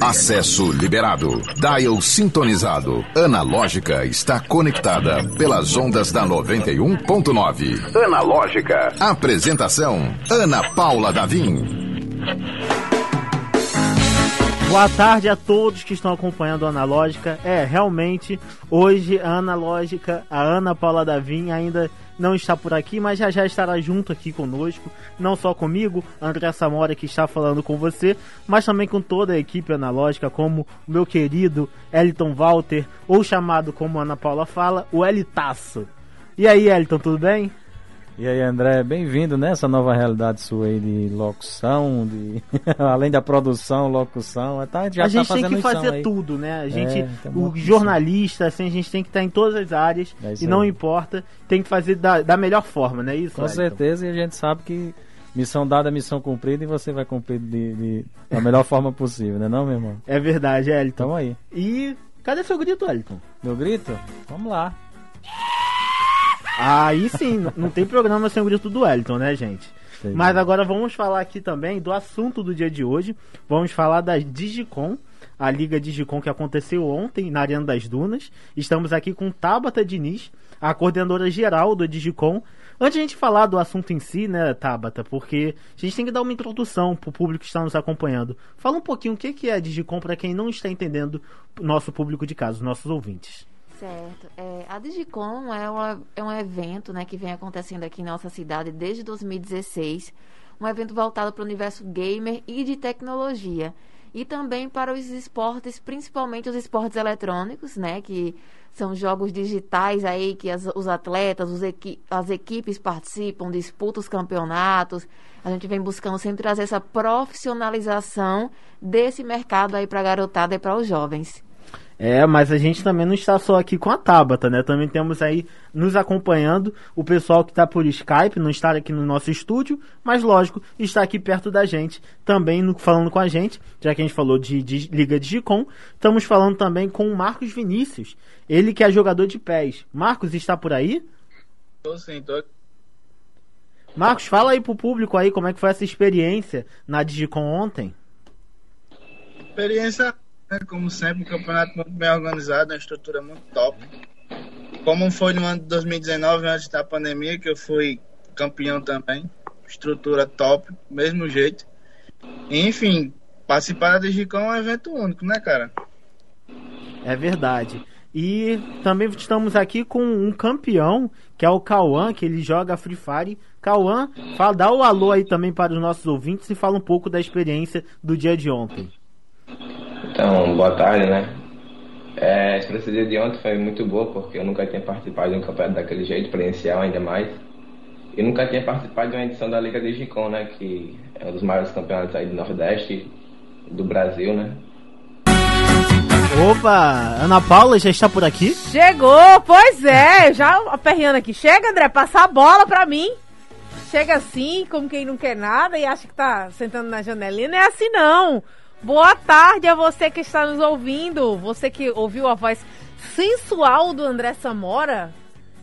Acesso liberado. Dial sintonizado. Analógica está conectada pelas ondas da 91.9. Analógica. Apresentação: Ana Paula Davim. Boa tarde a todos que estão acompanhando a Analógica. É, realmente, hoje a Analógica, a Ana Paula Davim ainda não está por aqui, mas já já estará junto aqui conosco, não só comigo, André Samora que está falando com você, mas também com toda a equipe analógica, como o meu querido Eliton Walter, ou chamado como Ana Paula fala, o Elitaço. E aí, Eliton, tudo bem? E aí, André, bem-vindo nessa nova realidade sua aí de locução, de além da produção, locução. É, tá, a gente tá tem que fazer aí. tudo, né? A gente, é, o jornalista, assim, a gente tem que estar em todas as áreas é e não aí. importa, tem que fazer da, da melhor forma, não é isso? Com Elton? certeza, e a gente sabe que missão dada, missão cumprida e você vai cumprir de, de da melhor forma possível, né, não, meu irmão? É verdade, Elton. Tamo aí. E cadê seu grito, Elton? Meu grito? Vamos lá. Aí sim, não tem programa sem o grito do Wellington, né, gente? Mas agora vamos falar aqui também do assunto do dia de hoje. Vamos falar da Digicom, a Liga Digicom que aconteceu ontem na Arena das Dunas. Estamos aqui com Tabata Diniz, a coordenadora geral do Digicom. Antes de a gente falar do assunto em si, né, Tabata, porque a gente tem que dar uma introdução para o público que está nos acompanhando. Fala um pouquinho o que é a Digicom para quem não está entendendo, nosso público de casa, nossos ouvintes. Certo. É, a Digicom é, uma, é um evento né, que vem acontecendo aqui em nossa cidade desde 2016. Um evento voltado para o universo gamer e de tecnologia. E também para os esportes, principalmente os esportes eletrônicos, né? Que são jogos digitais aí que as, os atletas, os equi as equipes participam, disputam os campeonatos. A gente vem buscando sempre trazer essa profissionalização desse mercado aí para a garotada e para os jovens. É, mas a gente também não está só aqui com a Tabata, né? Também temos aí nos acompanhando o pessoal que está por Skype, não está aqui no nosso estúdio, mas lógico, está aqui perto da gente, também no, falando com a gente, já que a gente falou de, de Liga de Gicom, estamos falando também com o Marcos Vinícius, ele que é jogador de pés. Marcos, está por aí? Tô sim, tô Marcos, fala aí pro público aí como é que foi essa experiência na Digicom ontem. Experiência é, como sempre, um campeonato muito bem organizado, uma estrutura muito top. Como foi no ano de 2019, antes da pandemia, que eu fui campeão também. Estrutura top, mesmo jeito. Enfim, participar da Digicom é um evento único, né, cara? É verdade. E também estamos aqui com um campeão, que é o Cauã, que ele joga Free Fire. Cauã, dá o alô aí também para os nossos ouvintes e fala um pouco da experiência do dia de ontem. Então, boa tarde, né? É, a experiência de ontem foi muito boa, porque eu nunca tinha participado de um campeonato daquele jeito, presencial ainda mais. E nunca tinha participado de uma edição da Liga de Gicom, né? Que é um dos maiores campeonatos aí do Nordeste, do Brasil, né? Opa, Ana Paula já está por aqui? Chegou, pois é, já aperreando aqui. Chega, André, passar a bola pra mim. Chega assim, como quem não quer nada e acha que tá sentando na janelinha. Não é assim não. Boa tarde a você que está nos ouvindo. Você que ouviu a voz sensual do André Samora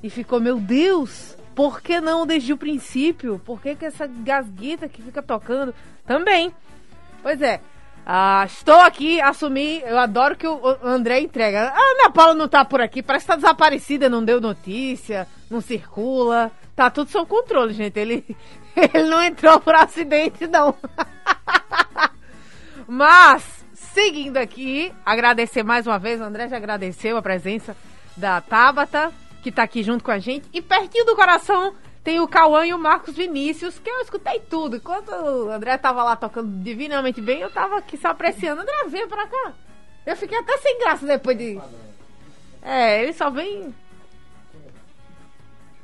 e ficou, meu Deus, por que não desde o princípio? Por que, que essa gasguita que fica tocando? Também. Pois é. Ah, estou aqui, assumi. Eu adoro que o André entrega. A Ana Paula não tá por aqui, parece que tá desaparecida, não deu notícia, não circula. Tá tudo sob controle, gente. Ele, ele não entrou por acidente, não. Mas, seguindo aqui, agradecer mais uma vez, o André já agradeceu a presença da Tabata, que está aqui junto com a gente. E pertinho do coração tem o Cauã e o Marcos Vinícius, que eu escutei tudo. Enquanto o André tava lá tocando divinamente bem, eu tava aqui só apreciando. André, vem pra cá. Eu fiquei até sem graça depois de. É, ele só vem.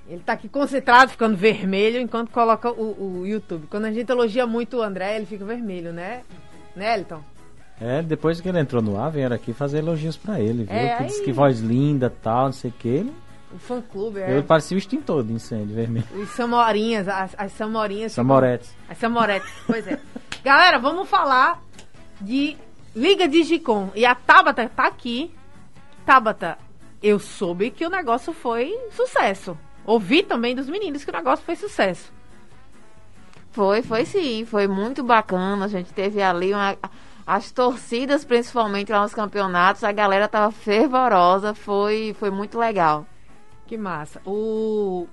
Ele tá aqui concentrado, ficando vermelho, enquanto coloca o, o YouTube. Quando a gente elogia muito o André, ele fica vermelho, né? Né, Elton? É, depois que ele entrou no ar, vieram aqui fazer elogios pra ele, viu? É, que disse que voz linda tal, não sei o que. O fã clube, é. Eu parecia o extintor de incêndio vermelho. Os samorinhas, as, as samorinhas. Samoretes. As samoretes, pois é. Galera, vamos falar de Liga de Gicom. E a Tabata tá aqui. Tabata, eu soube que o negócio foi sucesso. Ouvi também dos meninos que o negócio foi sucesso. Foi, foi sim, foi muito bacana. A gente teve ali uma, As torcidas, principalmente lá nos campeonatos, a galera tava fervorosa, foi, foi muito legal. Que massa. O,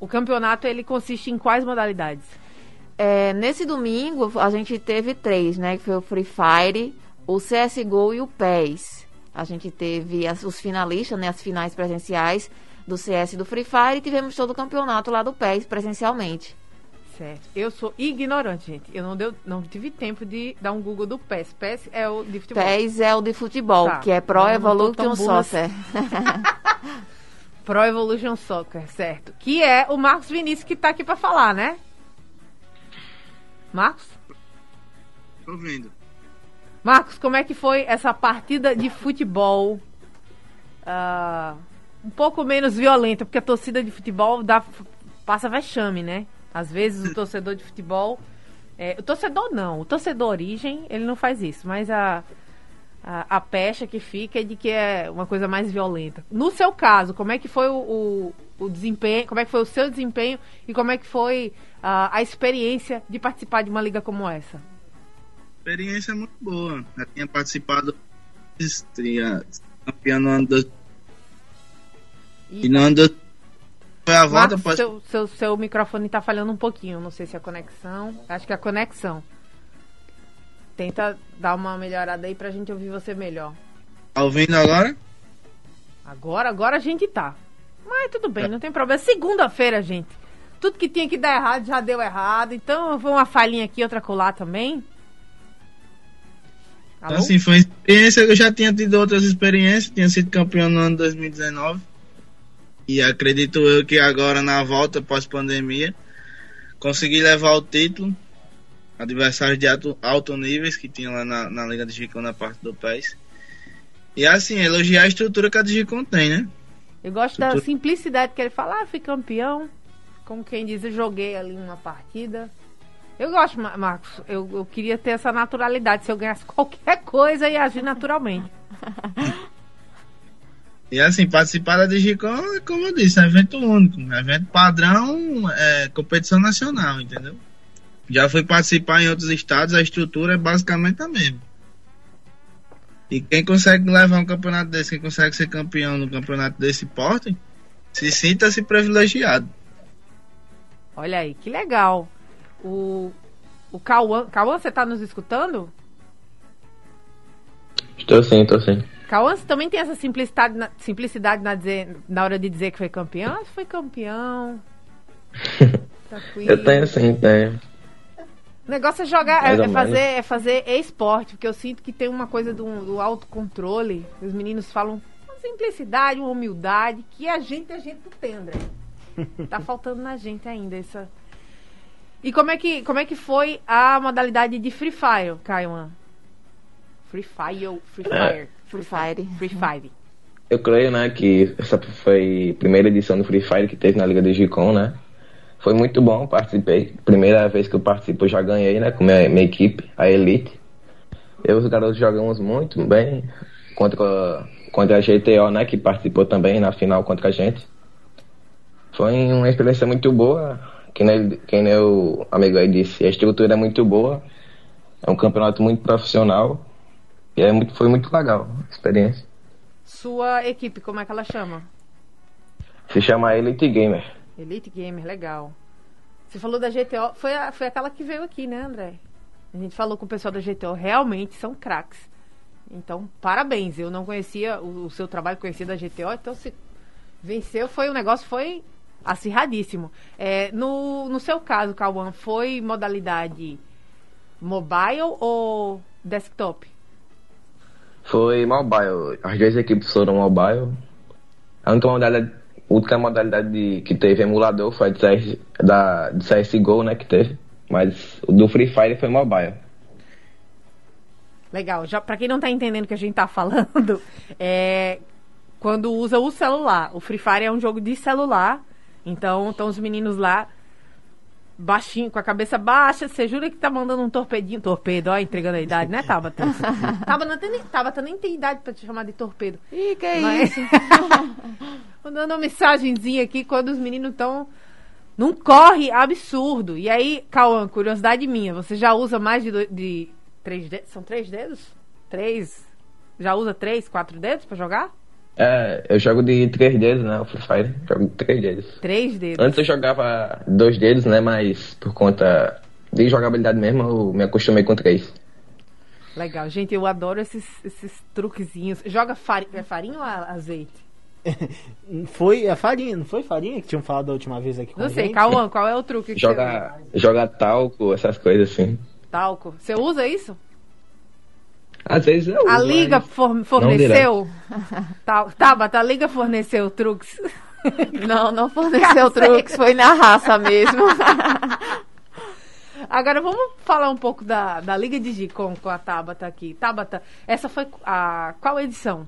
o campeonato, ele consiste em quais modalidades? É, nesse domingo, a gente teve três, né? Que foi o Free Fire, o CSGO e o PES. A gente teve as, os finalistas, né? As finais presenciais do CS e do Free Fire e tivemos todo o campeonato lá do PES presencialmente. Certo. Eu sou ignorante, gente. Eu não, deu, não tive tempo de dar um Google do PES. PES é o de futebol. PES é o de futebol, tá. que é Pro não, Evolution Soccer. Pro Evolution Soccer, certo. Que é o Marcos Vinícius que está aqui para falar, né? Marcos? Tô vendo. Marcos, como é que foi essa partida de futebol? Uh, um pouco menos violenta, porque a torcida de futebol dá, passa vexame, né? Às vezes o torcedor de futebol. É, o torcedor não, o torcedor origem, ele não faz isso, mas a, a, a, pecha que fica é de que é uma coisa mais violenta. No seu caso, como é que foi o, o, o desempenho, como é que foi o seu desempenho e como é que foi a, a experiência de participar de uma liga como essa? experiência muito boa. Já tinha participado, tinha campeão no ano do... E no ano do... Foi a volta Marcos, seu, seu, seu microfone está falhando um pouquinho. Não sei se é a conexão. Acho que é a conexão. Tenta dar uma melhorada aí pra gente ouvir você melhor. Tá ouvindo agora? Agora, agora a gente tá. Mas tudo bem, não tem problema. Segunda-feira, gente. Tudo que tinha que dar errado já deu errado. Então, foi uma falhinha aqui, outra colar também. Alô? Assim, foi uma experiência, eu já tinha tido outras experiências, tinha sido campeão no ano 2019. E acredito eu que agora na volta pós-pandemia consegui levar o título. Adversários de alto, alto níveis que tinha lá na, na Liga de Gicom na parte do PES. E assim, elogiar a estrutura que a Digicom tem, né? Eu gosto estrutura... da simplicidade que ele fala, ah, fui campeão. Como quem diz, eu joguei ali uma partida. Eu gosto, Marcos. Eu, eu queria ter essa naturalidade. Se eu ganhasse qualquer coisa, ia agir naturalmente. E assim, participar da Digicom, como eu disse, é evento único. É evento padrão, é competição nacional, entendeu? Já fui participar em outros estados, a estrutura é basicamente a mesma. E quem consegue levar um campeonato desse, quem consegue ser campeão no campeonato desse porte, se sinta-se privilegiado. Olha aí, que legal. O, o Cauã, Cauã, você tá nos escutando? Estou sim, estou sim. Cauã, também tem essa simplicidade, na, simplicidade na, dizer, na hora de dizer que foi campeão? Você foi campeão. eu tenho sim, tenho. O negócio é jogar, é, é, fazer, é fazer esporte, porque eu sinto que tem uma coisa do, do autocontrole. Os meninos falam uma simplicidade, uma humildade, que a gente, a gente não tem, André. Tá faltando na gente ainda essa, e como é que, como é que foi a modalidade de Free Fire, Kaiwan? Free Fire, Free é. Free Fire, Free Fire. Eu creio, né, que essa foi a primeira edição do Free Fire que teve na Liga do Gicom, né? Foi muito bom, participei. Primeira vez que eu participo, eu já ganhei, né, com minha, minha equipe, a Elite. Eu e os garotos jogamos muito bem contra, contra a GTO, né, que participou também na final contra a gente. Foi uma experiência muito boa que nem, que nem o amigo aí disse, a estrutura é muito boa, é um campeonato muito profissional e é muito, foi muito legal a experiência. Sua equipe, como é que ela chama? Se chama Elite Gamer. Elite Gamer, legal. Você falou da GTO, foi, a, foi aquela que veio aqui, né, André? A gente falou com o pessoal da GTO, realmente são craques. Então, parabéns. Eu não conhecia o, o seu trabalho, conhecia da GTO, então se venceu, foi o negócio foi acirradíssimo. É, no, no seu caso, Cauã, foi modalidade mobile ou desktop? Foi mobile. As duas equipes foram mobile. A única modalidade, única modalidade de, que teve emulador foi de, CS, da, de CSGO, né, que teve. Mas o do Free Fire foi mobile. Legal. Já para quem não tá entendendo o que a gente tá falando, é quando usa o celular. O Free Fire é um jogo de celular então, estão os meninos lá, baixinho, com a cabeça baixa. Você jura que tá mandando um torpedinho? Torpedo, ó, entregando a idade, né, Tabata? Tabata, nem, Tabata nem tem idade pra te chamar de torpedo. Ih, que é Mas... isso? Mandando uma mensagenzinha aqui quando os meninos estão num corre absurdo. E aí, Cauã, curiosidade minha, você já usa mais de, de Três de... São três dedos? Três. Já usa três, quatro dedos pra jogar? É, eu jogo de três dedos, né? O Free Fire. Jogo de três dedos. Três dedos. Antes eu jogava dois dedos, né? Mas por conta de jogabilidade mesmo, eu me acostumei com três. Legal. Gente, eu adoro esses, esses truquezinhos. Joga farinha, é farinha ou azeite? foi a farinha, não foi farinha que tinham falado da última vez aqui com Não sei, gente? Cauã, qual é o truque que Joga, joga talco, essas coisas assim. Talco. Você usa isso? Às vezes eu A uso, Liga mas for- forneceu? Tá, Tabata, a Liga forneceu truques. Não, não forneceu truques, foi na raça mesmo. Agora vamos falar um pouco da, da Liga Digicom com a Tabata aqui. Tabata, essa foi a qual edição?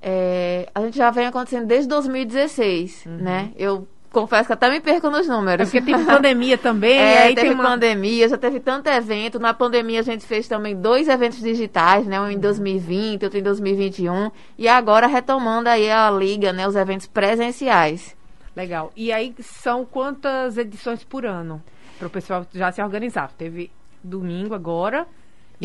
É, a gente já vem acontecendo desde 2016, né? Eu confesso que até me perco nos É números. porque teve pandemia também, É, aí teve tem uma... pandemia, já teve tanto evento. Na pandemia a gente fez também dois eventos digitais, né? Um em 2020, outro em 2021. E agora retomando aí a liga, né? Os eventos presenciais. Legal. E aí são quantas edições por ano? Para o pessoal já se organizar. Teve domingo agora.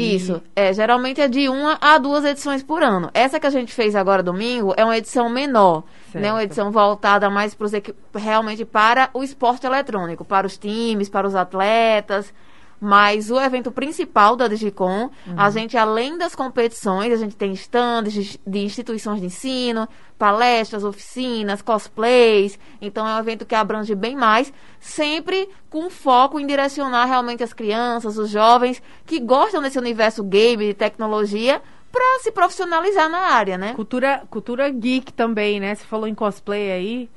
Isso. É, geralmente é de uma a duas edições por ano. Essa que a gente fez agora domingo é uma edição menor, Certo. né? Uma edição voltada mais pros equi- realmente para o esporte eletrônico, para os times, para os atletas. Mas o evento principal da Digicom, a gente, além das competições, a gente tem stands de, de instituições de ensino, palestras, oficinas, cosplays. Então é um evento que abrange bem mais, sempre com foco em direcionar realmente as crianças, os jovens que gostam desse universo game, de tecnologia, para se profissionalizar na área, né? Cultura, cultura geek também, né? Você falou em cosplay aí.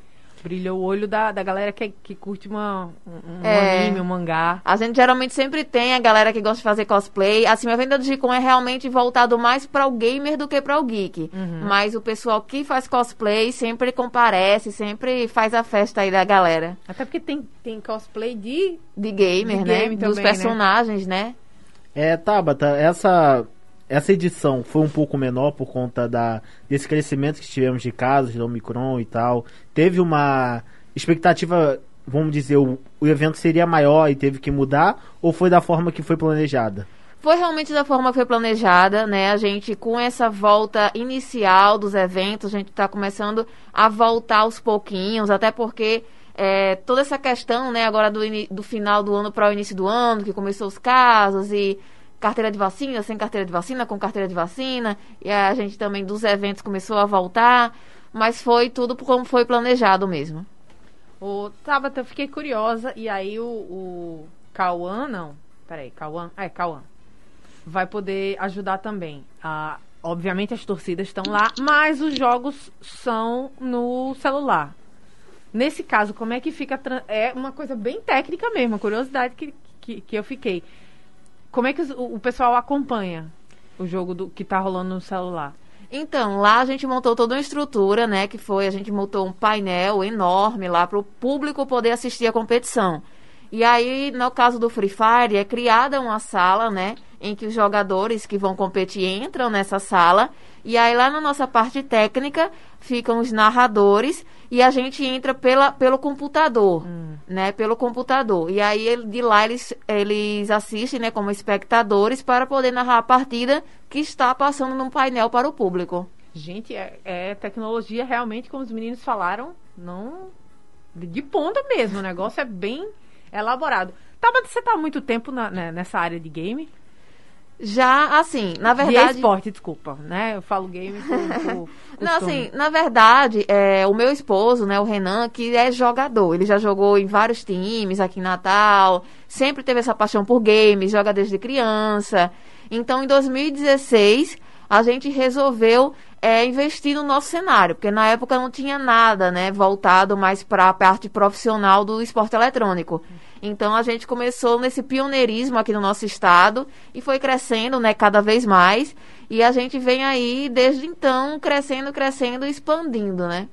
Brilhou o olho da, da galera que, que curte uma, um, um É. anime, um mangá. A gente geralmente sempre tem a galera que gosta de fazer cosplay. Assim, o evento da Digicom é realmente voltado mais para o gamer do que para o geek. Mas o pessoal que faz cosplay sempre comparece, sempre faz a festa aí da galera. Até porque tem, tem cosplay de. De gamer, De né? game Dos também, né? personagens, né? É, Tabata, essa, essa edição foi um pouco menor por conta da, desse crescimento que tivemos de casos do Omicron e tal. Teve uma expectativa, vamos dizer, o, o evento seria maior e teve que mudar? Ou foi da forma que foi planejada? Foi realmente da forma que foi planejada, né? A gente, com essa volta inicial dos eventos, a gente está começando a voltar aos pouquinhos, até porque é, toda essa questão, né, agora do, do final do ano para o início do ano, que começou os casos e carteira de vacina, sem carteira de vacina, com carteira de vacina, e a gente também dos eventos começou a voltar, mas foi tudo como foi planejado mesmo. O Tabata, eu fiquei curiosa. E aí o, o Cauã, não. Peraí, Cauã. É, Cauã. Vai poder ajudar também. Ah, obviamente as torcidas estão lá, mas os jogos são no celular. Nesse caso, como é que fica. É uma coisa bem técnica mesmo, curiosidade que, que, que eu fiquei. Como é que o, o pessoal acompanha o jogo do, que tá rolando no celular? Então, lá a gente montou toda uma estrutura, né? Que foi, a gente montou um painel enorme lá para o público poder assistir a competição. E aí, no caso do Free Fire, é criada uma sala, né? Em que os jogadores que vão competir entram nessa sala. E aí, lá na nossa parte técnica, ficam os narradores. E a gente entra pela, pelo computador, né? Pelo computador. E aí, de lá, eles, eles assistem, né? Como espectadores para poder narrar a partida que está passando num painel para o público. Gente, é, é tecnologia realmente, como os meninos falaram, não. De, de ponta mesmo. O negócio é bem elaborado. Tava, você tá há muito tempo na- né, nessa área de game? Já, assim, na De verdade... esporte, desculpa, né? Eu falo game por, Não, assim, na verdade, é, o meu esposo, né, o Renan, que é jogador. Ele já jogou em vários times aqui em Natal, sempre teve essa paixão por games, joga desde criança. Então, em 2016, a gente resolveu é, investir no nosso cenário, porque na época não tinha nada, né, voltado mais para a parte profissional do esporte eletrônico. Então, a gente começou nesse pioneirismo aqui no nosso estado e foi crescendo, né, cada vez mais. E a gente vem aí, desde então, crescendo, crescendo e expandindo, né?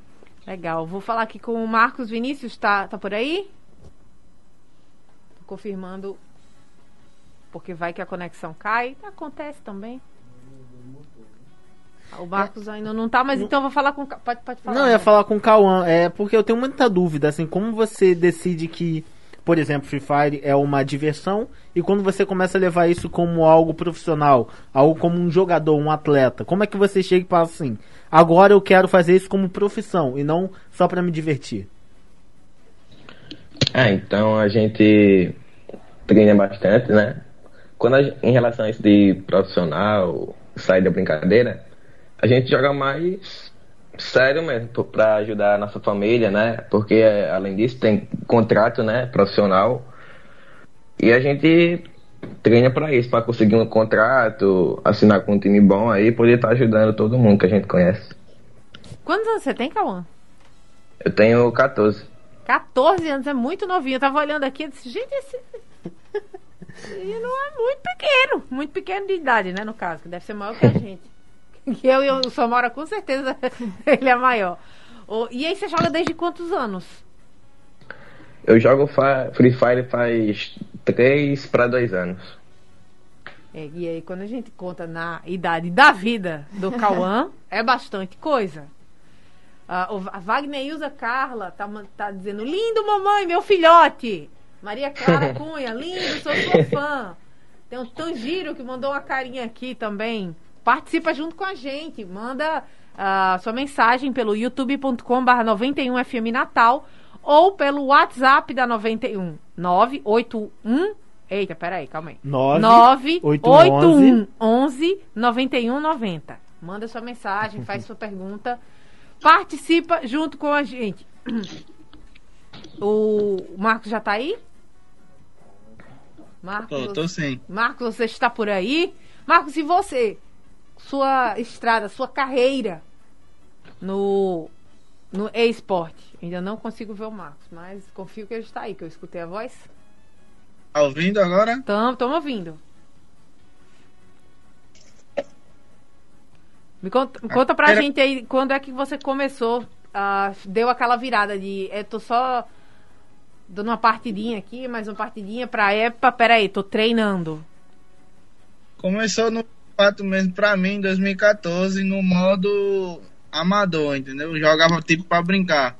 Legal. Vou falar aqui com o Marcos Vinícius, tá, tá por aí? Tô confirmando. Porque vai que a conexão cai. Acontece também. O Marcos ainda não tá, mas então eu vou falar com. Pode, pode falar. Não, eu ia né? falar com o Cauã, é porque eu tenho muita dúvida, assim, como você decide que por exemplo, Free Fire é uma diversão e quando você começa a levar isso como algo profissional, algo como um jogador, um atleta, como é que você chega e fala assim: agora eu quero fazer isso como profissão e não só para me divertir? Ah, então a gente treina bastante, né? Quando em relação a isso de profissional, sair da brincadeira, a gente joga mais sério mesmo para ajudar a nossa família, né? Porque além disso tem contrato, né, profissional. E a gente treina para isso, para conseguir um contrato, assinar com um time bom aí, poder estar tá ajudando todo mundo que a gente conhece. Quantos anos você tem, Cauã? Eu tenho 14. 14 anos, é muito novinho. Eu tava olhando aqui e disse, gente, esse. E não é muito pequeno, muito pequeno de idade, né, no caso, que deve ser maior que a gente. Que eu e o Samora, com certeza, ele é maior. e aí você joga desde quantos anos? Eu jogo Free Fire faz 3 para 2 anos. É, e aí, quando a gente conta na idade da vida do Cauã, é bastante coisa. Uh, a Wagner Ilza Carla tá, tá dizendo: lindo, mamãe, meu filhote. Maria Clara Cunha, lindo, sou sua fã. Tem um Tangiro que mandou uma carinha aqui também. Participa junto com a gente. Manda uh, sua mensagem pelo youtube.com/barra 91FM Natal ou pelo WhatsApp da 91 981 Eita, peraí, calma aí. 981 11 91 90. Manda sua mensagem, faz sua pergunta. Participa junto com a gente. O Marcos já tá aí? Marcos, tô, tô sim. Marcos, você está por aí? Marcos, e você? Sua estrada, sua carreira no, no e-sport. Ainda não consigo ver o Marcos, mas confio que ele está aí, que eu escutei a voz. Tá ouvindo agora? Estamos ouvindo. Me conta, conta pra Era... gente aí, quando é que você começou, uh, deu aquela virada de, eu tô só dando uma partidinha aqui, mais uma partidinha pra época, peraí, tô treinando. Começou no fato mesmo pra mim, em 2014, no modo amador, entendeu? Eu jogava tipo pra brincar.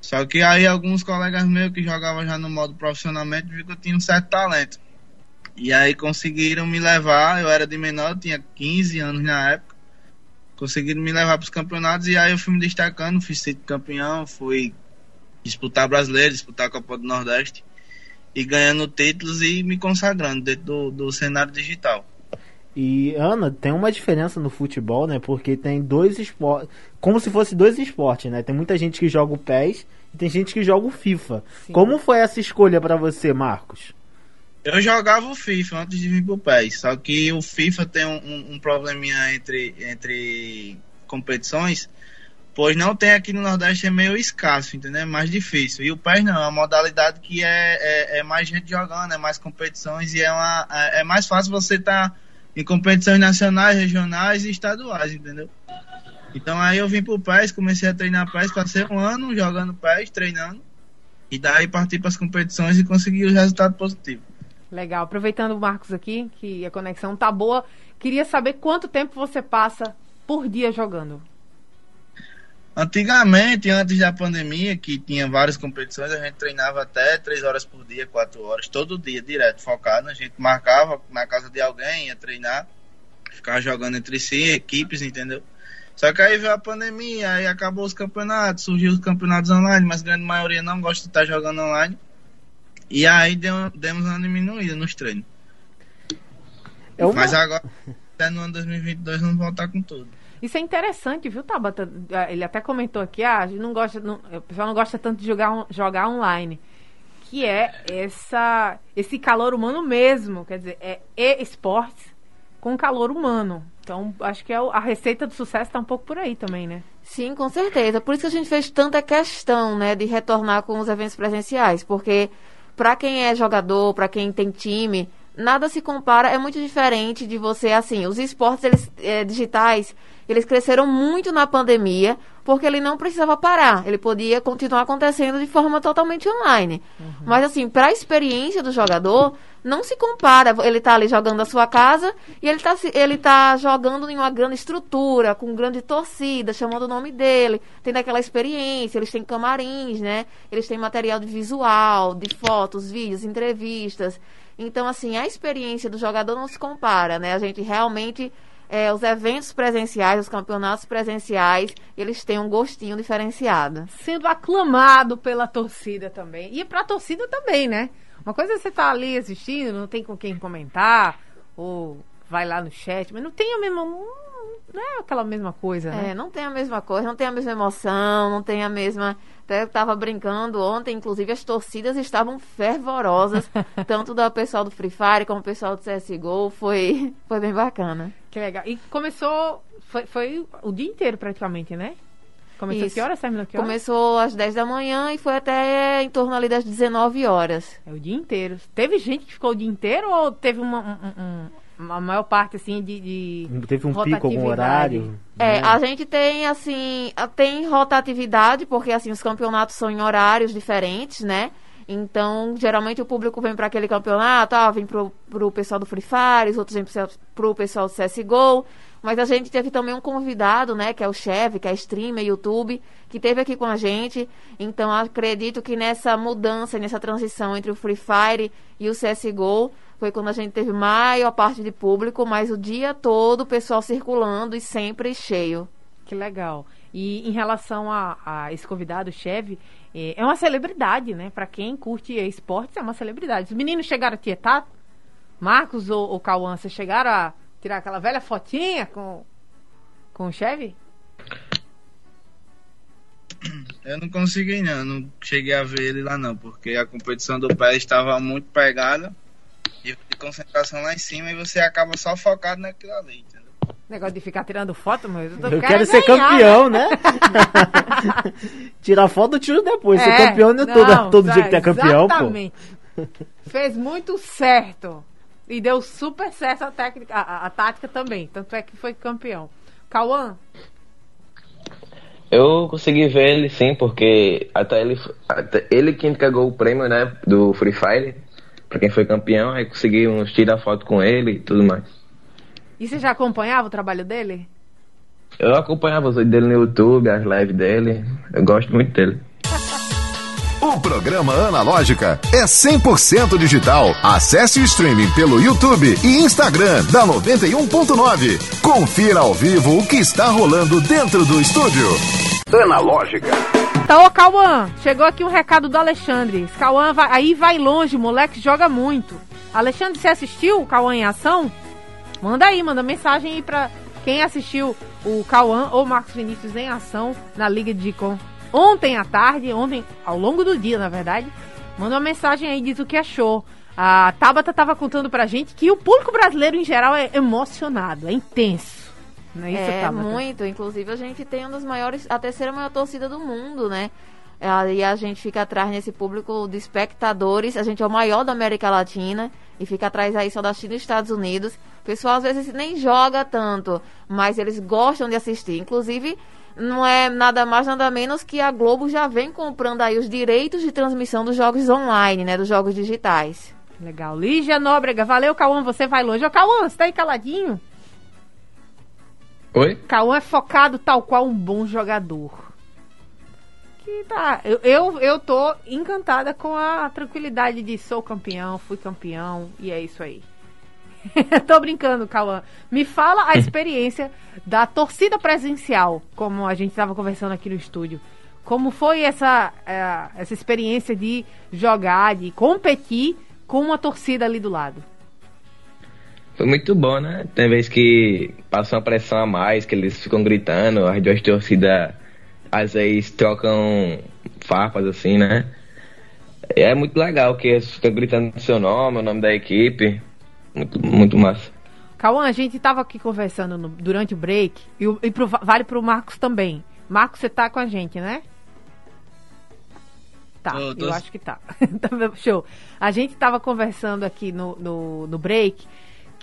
Só que aí alguns colegas meus que jogavam já no modo profissionalmente viram que eu tinha um certo talento. E aí conseguiram me levar, eu era de menor, tinha 15 anos na época. Conseguiram me levar para os campeonatos e aí eu fui me destacando, fui ser campeão, fui disputar brasileiro, disputar a Copa do Nordeste e ganhando títulos e me consagrando dentro do, do cenário digital. E Ana, tem uma diferença no futebol, né? Porque tem dois esportes, como se fosse dois esportes, né? Tem muita gente que joga o PES e tem gente que joga o FIFA. Sim. Como foi essa escolha para você, Marcos? Eu jogava o FIFA antes de vir pro PES, só que o FIFA tem um, um, um probleminha entre, entre competições, pois não tem aqui no Nordeste, é meio escasso, entendeu? É mais difícil. E o PES não, é uma modalidade que é, é, é mais gente jogando, é mais competições e é, uma, é, é mais fácil você estar. Tá em competições nacionais, regionais e estaduais, entendeu? Então aí eu vim pro PES, comecei a treinar PES, passei um ano jogando PES, treinando, e daí parti para as competições e consegui o resultado positivo. Legal, aproveitando o Marcos aqui, que a conexão tá boa, queria saber quanto tempo você passa por dia jogando. Antigamente, antes da pandemia, que tinha várias competições, a gente treinava até 3 horas por dia, 4 horas, todo dia, direto, focado. A gente marcava na casa de alguém, ia treinar, ficava jogando entre si, equipes, entendeu? Só que aí veio a pandemia, aí acabou os campeonatos, surgiu os campeonatos online, mas a grande maioria não gosta de estar jogando online. E aí deu, demos uma diminuída nos treinos. É uma... Mas agora, até no ano 2022, vamos voltar com tudo. Isso é interessante, viu, Tabata? Ah, ele até comentou aqui, ah, a gente não gosta, não, o pessoal não gosta tanto de jogar, jogar online. Que é essa, esse calor humano mesmo. Quer dizer, é esportes com calor humano. Então, acho que é a receita do sucesso está um pouco por aí também, né? Sim, com certeza. Por isso que a gente fez tanta questão, né, de retornar com os eventos presenciais, porque para quem é jogador, para quem tem time, nada se compara, é muito diferente de você, assim, os esportes eles, é, digitais, eles cresceram muito na pandemia, porque ele não precisava parar, ele podia continuar acontecendo de forma totalmente online. Uhum. Mas assim, para a experiência do jogador, não se compara. Ele está ali jogando a sua casa e ele está ele tá jogando em uma grande estrutura, com grande torcida, chamando o nome dele, tendo aquela experiência, eles têm camarins, né? Eles têm material de visual, de fotos, vídeos, entrevistas. Então, assim, a experiência do jogador não se compara, né? A gente realmente é, os eventos presenciais, os campeonatos presenciais, eles têm um gostinho diferenciado. Sendo aclamado pela torcida também. E para a torcida também, né? Uma coisa é você estar tá ali assistindo, não tem com quem comentar, ou vai lá no chat, mas não tem a mesma. Não é aquela mesma coisa, né? É, não tem a mesma coisa, não tem a mesma emoção, não tem a mesma. Até estava brincando ontem, inclusive as torcidas estavam fervorosas, tanto do pessoal do Free Fire como do pessoal do CSGO. Foi, foi bem bacana. Que legal. E começou. Foi, foi o dia inteiro praticamente, né? Começou Isso. que horas? Terminou que horas? Começou às 10 da manhã e foi até em torno ali das 19 horas. É o dia inteiro. Teve gente que ficou o dia inteiro ou teve uma, um, um, uma maior parte assim de, de teve um pico algum horário é né? a gente tem assim tem rotatividade porque assim os campeonatos são em horários diferentes né então, geralmente o público vem para aquele campeonato, ah, vem pro, pro pessoal do Free Fire, os outros vêm pro pessoal do CSGO. Mas a gente teve também um convidado, né, que é o chefe, que é streamer, YouTube, que teve aqui com a gente. Então, acredito que nessa mudança, nessa transição entre o Free Fire e o CSGO, foi quando a gente teve maior parte de público, mas o dia todo o pessoal circulando e sempre cheio. Que legal. E em relação a, a esse convidado, o chefe, é, é uma celebridade, né? Para quem curte esportes, é uma celebridade. Os meninos chegaram a tietar? Marcos ou, ou Cauã, vocês chegaram a tirar aquela velha fotinha com, com o Chevy? Eu não consegui não, não cheguei a ver ele lá não, porque a competição do pé estava muito pegada e de concentração lá em cima e você acaba só focado naquilo ali, entendeu? Negócio de ficar tirando foto, mas eu, eu quero ser ganhar, campeão, né? né? Tirar foto tiro depois. É, ser campeão não é todo, todo dia que é campeão, exatamente. pô. Fez muito certo. E deu super certo a técnica, a, a, tática também. Tanto é que foi campeão. Cauã? Eu consegui ver ele sim, porque até ele, até ele que entregou o prêmio, né, do Free Fire, pra quem foi campeão, aí conseguimos tirar foto com ele e tudo mais. E você já acompanhava o trabalho dele? Eu acompanhava os vídeos dele no YouTube, as lives dele. Eu gosto muito dele. O programa Analógica é 100% digital. Acesse o streaming pelo YouTube e Instagram da 91.9. Confira ao vivo o que está rolando dentro do estúdio. Analógica. Então, ô Cauã, chegou aqui um recado do Alexandre. Cauã vai, aí vai longe, moleque joga muito. Alexandre, você assistiu o Cauã em ação? Manda aí, manda mensagem aí pra quem assistiu o Cauã ou Marcos Vinícius em ação na Liga de Com ontem à tarde, ontem, ao longo do dia, na verdade. Manda uma mensagem aí, diz o que achou. A Tabata estava contando pra gente que o público brasileiro em geral é emocionado, é intenso. Não é isso, é, Tabata? muito. Inclusive, a gente tem uma das maiores, a terceira maior torcida do mundo, né? E a gente fica atrás nesse público de espectadores. A gente é o maior da América Latina e fica atrás aí só da China e Estados Unidos. O pessoal às vezes nem joga tanto, mas eles gostam de assistir. Inclusive, não é nada mais nada menos que a Globo já vem comprando aí os direitos de transmissão dos jogos online, né, dos jogos digitais. Legal. Lígia Nóbrega, valeu, Cauã, você vai longe. Ô, Cauã, você tá aí caladinho? Oi? Cauã é focado tal qual um bom jogador que tá. Eu, eu, eu tô encantada com a tranquilidade de sou campeão, fui campeão e é isso aí. tô brincando, Cauã. Me fala a experiência da torcida presencial, como a gente estava conversando aqui no estúdio. Como foi essa, é, essa experiência de jogar, de competir com uma torcida ali do lado? Foi muito bom, né? Tem vezes que passa uma pressão a mais, que eles ficam gritando, as duas torcidas às vezes trocam farpas assim, né? É muito legal que eles ficam gritando seu nome, o nome da equipe. Muito, muito massa. Cauã, a gente estava aqui conversando no, durante o break e, e pro, vale pro Marcos também. Marcos, você tá com a gente, né? Tá, oh, eu acho que tá. tá. Show. A gente estava conversando aqui no, no, no break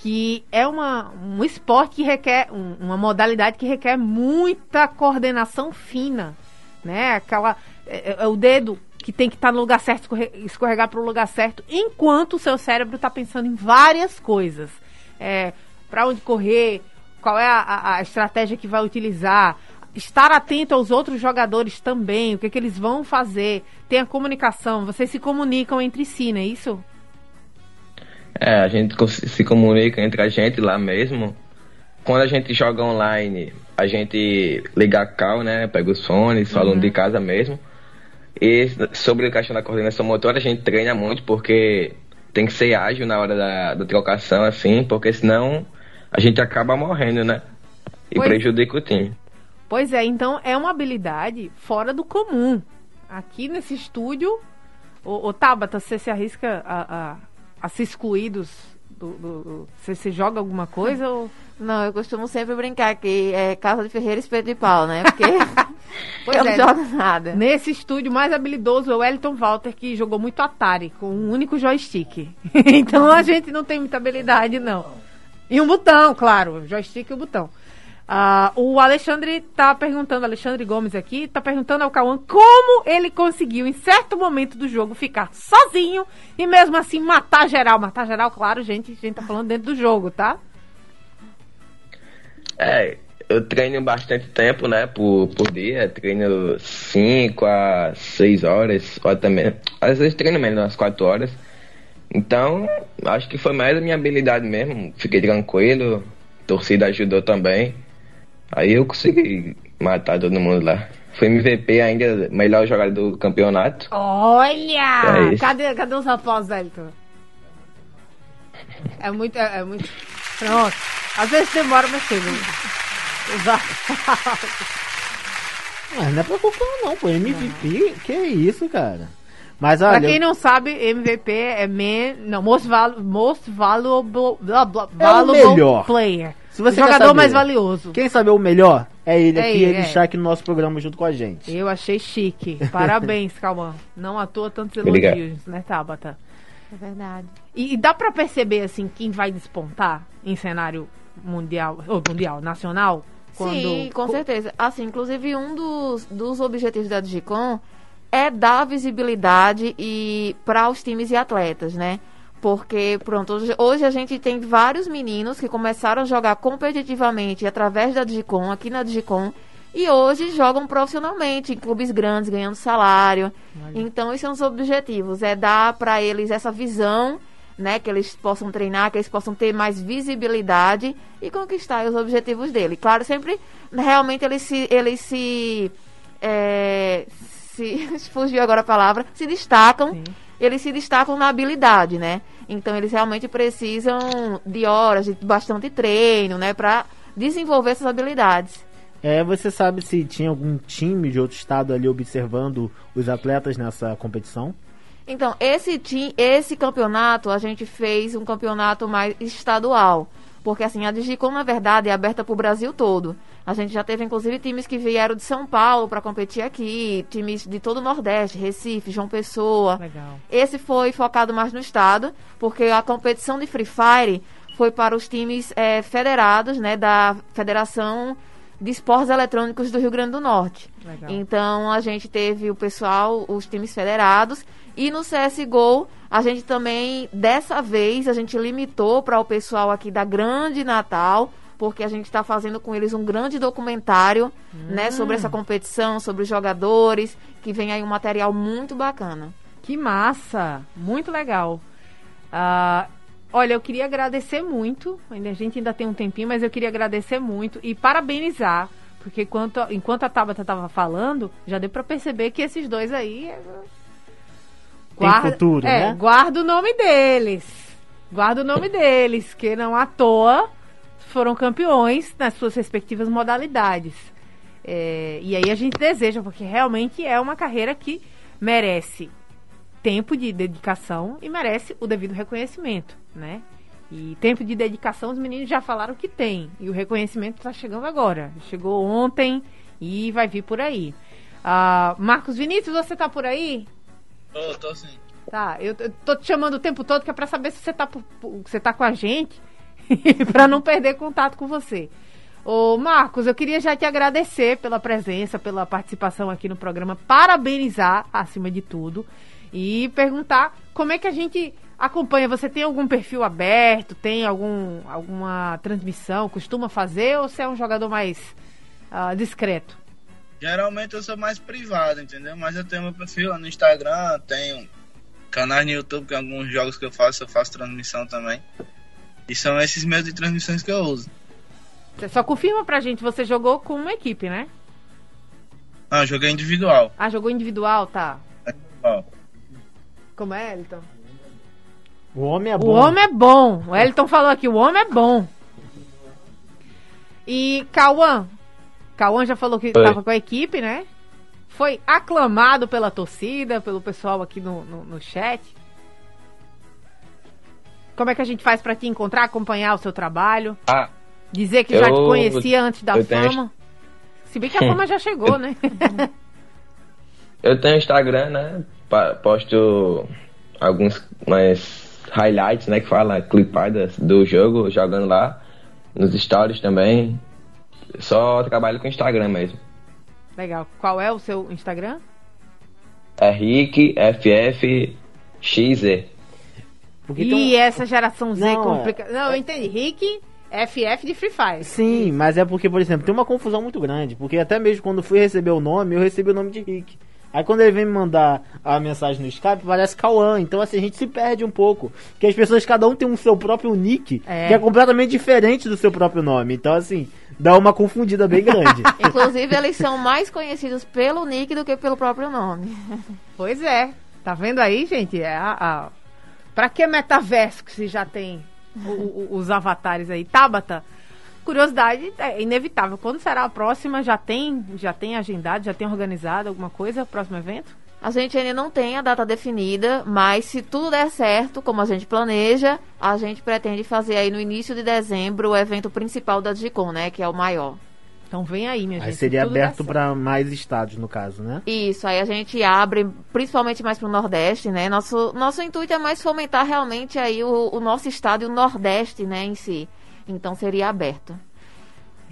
que é uma, um esporte que requer, um, uma modalidade que requer muita coordenação fina, né? Aquela, é, é, é o dedo que tem que estar tá no lugar certo, escorregar para o lugar certo, enquanto o seu cérebro está pensando em várias coisas. É, para onde correr, qual é a, a, estratégia que vai utilizar, estar atento aos outros jogadores também, o que, que eles vão fazer, tem a comunicação, vocês se comunicam entre si, não é isso? É, a gente se comunica entre a gente lá mesmo. Quando a gente joga online, a gente liga a cal, né? Pega os fones, uhum. falando de casa mesmo. E sobre a questão da coordenação motora, a gente treina muito porque tem que ser ágil na hora da, da trocação, assim, porque senão a gente acaba morrendo, né? E pois, prejudica o time. Pois é, então é uma habilidade fora do comum. Aqui nesse estúdio, o, o Tabata, você se arrisca a, a a ser excluídos do, do, do você, você, joga alguma coisa ou... Não, eu costumo sempre brincar que é casa de ferreira espeto de pau, né? Porque pois eu é, não jogo nada. Nesse estúdio mais habilidoso é o Wellington Walter, que jogou muito Atari, com um único joystick. então a gente não tem muita habilidade, não. E um botão, claro, joystick e o botão. Uh, o Alexandre tá perguntando, Alexandre Gomes aqui, tá perguntando ao Cauã como ele conseguiu, em certo momento do jogo, ficar sozinho e mesmo assim matar geral. Matar geral, claro, gente, a gente tá falando dentro do jogo, tá? É, eu treino bastante tempo, né, por, por dia. Treino 5 a 6 horas, ou até. Às vezes treino menos, umas 4 horas. Então, acho que foi mais a minha habilidade mesmo. Fiquei tranquilo, torcida ajudou também. Aí eu consegui matar todo mundo lá. Foi MVP ainda, melhor jogador do campeonato. Olha! É cadê, cadê os aplausos, Elton? É muito, é, é, muito. Pronto. Às vezes demora, mas chega. Os aplausos. Mas não é pra qualquer um não, pô. MVP, que é isso, cara? Mas olha. Pra quem não sabe, MVP é man, não, most, val, most valuable, blah, blah, valuable é o melhor. player. Se você jogador saber, mais valioso. Quem sabe o melhor é ele é aqui, ele, é. está aqui no nosso programa junto com a gente. Eu achei chique. Parabéns, Calma. Não à toa tantos elogios, Obrigado. né, Tabata? É verdade. E, e, dá para perceber, assim, quem vai despontar em cenário mundial, ou mundial, nacional? Quando... Sim, com certeza. Assim, inclusive um dos, dos objetivos da Digicom é dar visibilidade e para os times e atletas, né? Porque, pronto, hoje, hoje, a gente tem vários meninos que começaram a jogar competitivamente através da Digicom, aqui na Digicom, e hoje jogam profissionalmente em clubes grandes, ganhando salário. Então, esses são os objetivos, é dar para eles essa visão, né, que eles possam treinar, que eles possam ter mais visibilidade e conquistar os objetivos dele. Claro, sempre, realmente, eles se, eles se, é, se fugiu agora a palavra, se destacam, Sim. eles se destacam na habilidade, né? Então eles realmente precisam de horas, de bastante treino, né, para desenvolver essas habilidades. É, você sabe se tinha algum time de outro estado ali observando os atletas nessa competição? Então, esse, time, esse campeonato, a gente fez um campeonato mais estadual. Porque assim, a Digicom, na verdade, é aberta para o Brasil todo. A gente já teve, inclusive, times que vieram de São Paulo para competir aqui, times de todo o Nordeste, Recife, João Pessoa. Legal. Esse foi focado mais no estado, porque a competição de Free Fire foi para os times é, federados, né, da Federação de Esportes Eletrônicos do Rio Grande do Norte. Legal. Então, a gente teve o pessoal, os times federados, e no CSGO a gente também, dessa vez, a gente limitou para o pessoal aqui da Grande Natal, porque a gente está fazendo com eles um grande documentário, hum. né, sobre essa competição, sobre os jogadores, que vem aí um material muito bacana. Que massa! Muito legal. Uh, olha, eu queria agradecer muito, a gente ainda tem um tempinho, mas eu queria agradecer muito e parabenizar, porque enquanto, enquanto a Tabata estava falando, já deu para perceber que esses dois aí Guarda, Tem futuro, é, né? Guarda o nome deles. Guarda o nome deles, que não à toa foram campeões nas suas respectivas modalidades. É, e aí a gente deseja, porque realmente é uma carreira que merece tempo de dedicação e merece o devido reconhecimento, né? E tempo de dedicação os meninos já falaram que tem. E o reconhecimento está chegando agora. Chegou ontem e vai vir por aí. Uh, Marcos Vinícius, você está por aí? Tô, tô sim. Tá, eu, eu tô te chamando o tempo todo que é pra saber se você tá, você tá com a gente. para não perder contato com você. Ô Marcos, eu queria já te agradecer pela presença, pela participação aqui no programa, parabenizar acima de tudo e perguntar como é que a gente acompanha. Você tem algum perfil aberto? Tem algum, alguma transmissão? Costuma fazer ou você é um jogador mais uh, discreto? Geralmente eu sou mais privado, entendeu? Mas eu tenho meu perfil no Instagram, tenho canais no YouTube, que alguns jogos que eu faço, eu faço transmissão também. E são esses meios de transmissões que eu uso. Você só confirma pra gente, você jogou com uma equipe, né? Ah, joguei individual. Ah, jogou individual, tá. Individual. Como é, Elton? O homem é bom. O homem é bom. O Elton falou aqui, o homem é bom. E Cauã, Cauã já falou que estava com a equipe, né? Foi aclamado pela torcida, pelo pessoal aqui no, no, no chat. Como é que a gente faz para te encontrar, acompanhar o seu trabalho? Ah, Dizer que já te conhecia antes da eu tenho- fama? Se bem que a fama já chegou, né? eu tenho Instagram, né? Posto alguns mais highlights, né? Que fala clipadas do jogo, jogando lá. Nos stories também. Só trabalho com Instagram mesmo. Legal. Qual é o seu Instagram? É Rick FF XZ. Porque e tem essa geração Z Não, complica. Não, eu entendi. Rick, FF de Free Fire. Sim, mas é porque, por exemplo, tem uma confusão muito grande. Porque até mesmo quando fui receber o nome, eu recebi o nome de Rick. Aí quando ele vem me mandar a mensagem no Skype, parece Cauã. Então assim, a gente se perde um pouco. Porque as pessoas, cada um tem um seu próprio nick, É. que é completamente diferente do seu próprio nome. Então assim, dá uma confundida bem grande. Inclusive, eles são mais conhecidos pelo nick do que pelo próprio nome. Pois é. Tá vendo aí, gente? É a, a... Pra que metaverso se já tem o- o- os avatares aí? Tabata, curiosidade é inevitável. Quando será a próxima? Já tem, já tem agendado, já tem organizado alguma coisa? Próximo evento? A gente ainda não tem a data definida, mas se tudo der certo, como a gente planeja, a gente pretende fazer aí no início de dezembro o evento principal da Digicon, né? Que é o maior. Então vem aí, minha Aí gente. seria se tudo der aberto para mais estados, no caso, né? Isso, aí a gente abre principalmente mais para o Nordeste, né? Nosso, nosso intuito é mais fomentar realmente aí o, o nosso estado e o Nordeste, né, em si. Então seria aberto.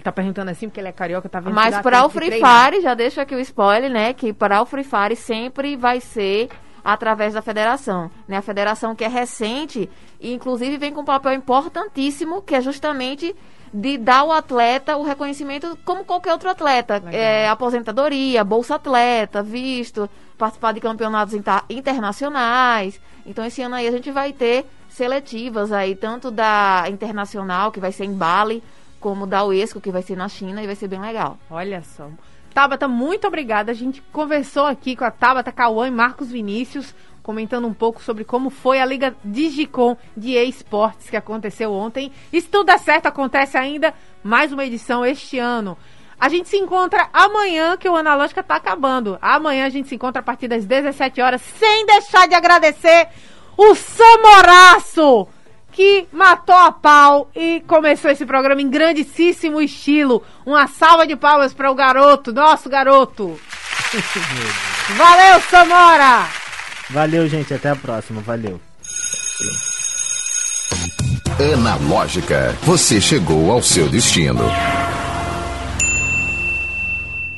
Tá perguntando assim porque ele é carioca, tá vendo? Mas para o Free. Fire, já deixo aqui o spoiler, né? Que para o Free Fire sempre vai ser através da federação. Né? A federação que é recente e inclusive vem com um papel importantíssimo, que é justamente de dar ao atleta o reconhecimento como qualquer outro atleta. É, aposentadoria, bolsa atleta, visto, participar de campeonatos inter- internacionais. Então esse ano aí a gente vai ter seletivas aí, tanto da internacional, que vai ser em Bali, como da UESCO, que vai ser na China, e vai ser bem legal. Olha só. Tabata, muito obrigada. A gente conversou aqui com a Tabata Cauã e Marcos Vinícius, comentando um pouco sobre como foi a Liga Digicom de esportes que aconteceu ontem. E se tudo der certo, acontece ainda mais uma edição este ano. A gente se encontra amanhã, que o Analógica tá acabando. Amanhã a gente se encontra a partir das 17 horas, sem deixar de agradecer o Samoraço, que matou a pau e começou esse programa em grandíssimo estilo. Uma salva de palmas para o garoto, nosso garoto. Valeu, Samora! Valeu, gente. Até a próxima. Valeu. Analógica, você chegou ao seu destino.